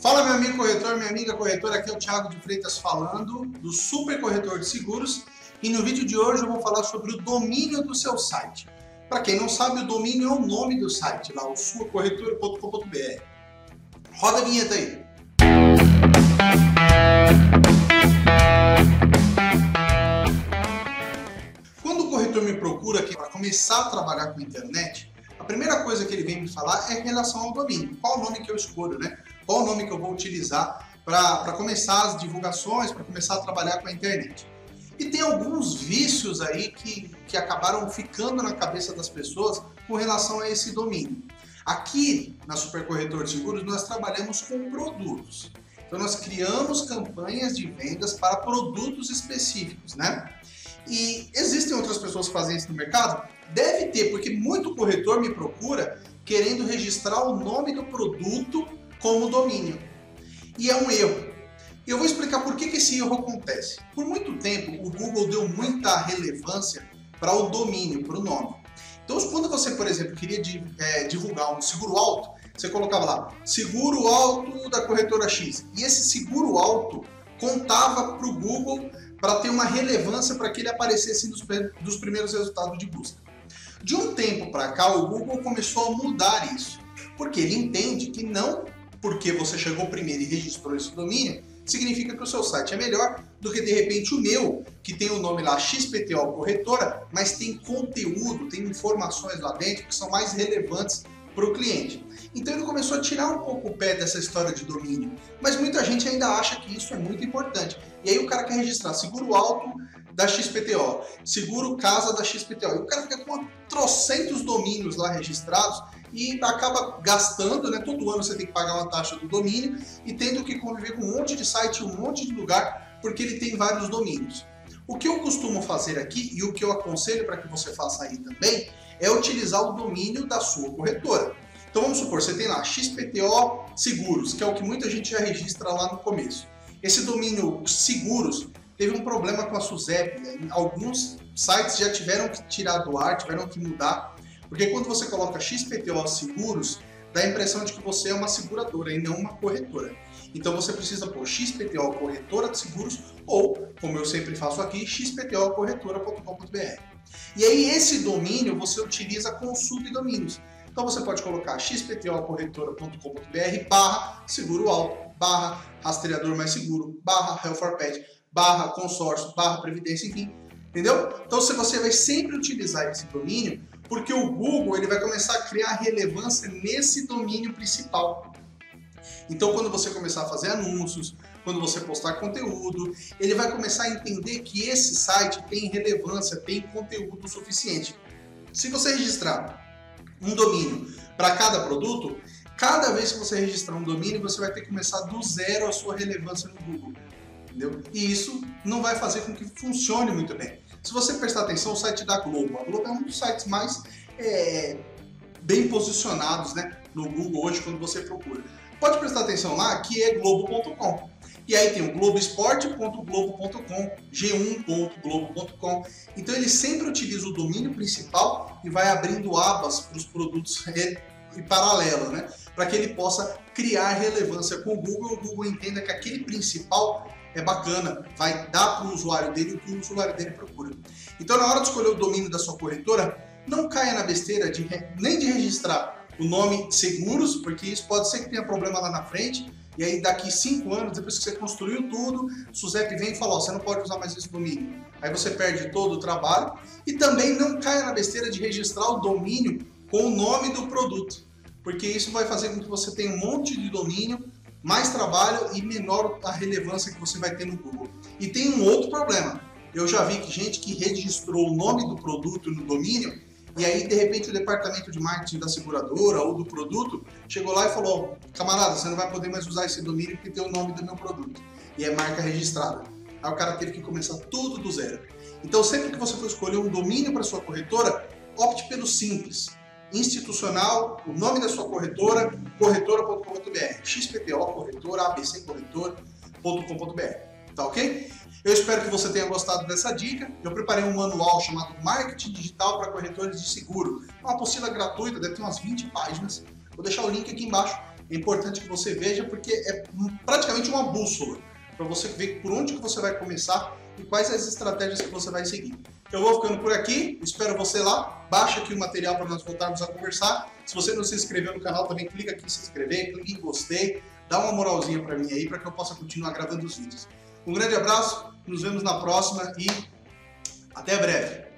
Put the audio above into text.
Fala meu amigo corretor, minha amiga corretora, aqui é o Thiago de Freitas falando do Super Corretor de Seguros e no vídeo de hoje eu vou falar sobre o domínio do seu site. Para quem não sabe, o domínio é o nome do site, lá o suacorretora.com.br. Roda a vinheta aí. Quando o corretor me procura aqui para começar a trabalhar com a internet, a primeira coisa que ele vem me falar é em relação ao domínio. Qual o nome que eu escolho, né? Qual o nome que eu vou utilizar para começar as divulgações, para começar a trabalhar com a internet. E tem alguns vícios aí que, que acabaram ficando na cabeça das pessoas com relação a esse domínio. Aqui na Super Corretor de Seguros nós trabalhamos com produtos. Então nós criamos campanhas de vendas para produtos específicos, né? E existem outras pessoas que fazem isso no mercado? Deve ter, porque muito corretor me procura querendo registrar o nome do produto como domínio. E é um erro. Eu vou explicar por que, esse erro acontece. Por muito tempo, o Google deu muita relevância para o domínio, para o nome. Então, quando você, por exemplo, queria é, divulgar um seguro alto, você colocava lá seguro alto da corretora X. E esse seguro alto contava para o Google para ter uma relevância para que ele aparecesse nos primeiros resultados de busca. De um tempo para cá, o Google começou a mudar isso, porque ele entende que não porque você chegou primeiro e registrou esse domínio, significa que o seu site é melhor do que de repente o meu, que tem o nome lá XPTO Corretora, mas tem conteúdo, tem informações lá dentro que são mais relevantes para o cliente. Então ele começou a tirar um pouco o pé dessa história de domínio, mas muita gente ainda acha que isso é muito importante. E aí o cara quer registrar seguro alto da XPTO, seguro casa da XPTO. E o cara fica com trocentos domínios lá registrados e acaba gastando, né? Todo ano você tem que pagar uma taxa do domínio e tendo que conviver com um monte de site, um monte de lugar, porque ele tem vários domínios. O que eu costumo fazer aqui e o que eu aconselho para que você faça aí também é utilizar o domínio da sua corretora. Então vamos supor, você tem lá XPTO Seguros, que é o que muita gente já registra lá no começo. Esse domínio seguros teve um problema com a SUSEP. Alguns sites já tiveram que tirar do ar, tiveram que mudar, porque quando você coloca XPTO Seguros, dá a impressão de que você é uma seguradora e não uma corretora. Então você precisa pôr XPTO Corretora de Seguros ou, como eu sempre faço aqui, xptocorretora.com.br. E aí esse domínio você utiliza com subdomínios. Então você pode colocar xptocorretora.com.br barra seguro alto, barra rastreador mais seguro, barra health barra consórcio, barra previdência, enfim. Entendeu? Então se você vai sempre utilizar esse domínio, porque o Google ele vai começar a criar relevância nesse domínio principal. Então, quando você começar a fazer anúncios, quando você postar conteúdo, ele vai começar a entender que esse site tem relevância, tem conteúdo suficiente. Se você registrar um domínio para cada produto, cada vez que você registrar um domínio, você vai ter que começar do zero a sua relevância no Google. Entendeu? E isso não vai fazer com que funcione muito bem. Se você prestar atenção, o site da Globo, a Globo é um dos sites mais é, bem posicionados né, no Google hoje quando você procura. Pode prestar atenção lá que é globo.com. E aí tem o globesport.globo.com, g1.globo.com. Então ele sempre utiliza o domínio principal e vai abrindo abas para os produtos em paralelo, né? Para que ele possa criar relevância com o Google, o Google entenda que aquele principal é bacana, vai dar para o usuário dele o que o usuário dele procura. Então, na hora de escolher o domínio da sua corretora, não caia na besteira de nem de registrar o nome seguros, porque isso pode ser que tenha problema lá na frente, e aí daqui cinco anos, depois que você construiu tudo, o vem e fala, ó, você não pode usar mais esse domínio. Aí você perde todo o trabalho. E também não caia na besteira de registrar o domínio com o nome do produto, porque isso vai fazer com que você tenha um monte de domínio mais trabalho e menor a relevância que você vai ter no Google. E tem um outro problema. Eu já vi que gente que registrou o nome do produto no domínio e aí de repente o departamento de marketing da seguradora ou do produto chegou lá e falou: "Camarada, você não vai poder mais usar esse domínio porque tem o nome do meu produto e é marca registrada". Aí o cara teve que começar tudo do zero. Então, sempre que você for escolher um domínio para sua corretora, opte pelo simples institucional, o nome da sua corretora, corretora.com.br, XPTO corretora, ABC corretora.com.br. Tá ok? Eu espero que você tenha gostado dessa dica. Eu preparei um manual chamado Marketing Digital para Corretores de Seguro. É uma apostila gratuita, deve ter umas 20 páginas. Vou deixar o link aqui embaixo é importante que você veja porque é praticamente uma bússola para você ver por onde que você vai começar e quais as estratégias que você vai seguir. Eu vou ficando por aqui, espero você lá. Baixa aqui o material para nós voltarmos a conversar. Se você não se inscreveu no canal, também clica aqui em se inscrever, clique em gostei, dá uma moralzinha para mim aí para que eu possa continuar gravando os vídeos. Um grande abraço, nos vemos na próxima e até breve.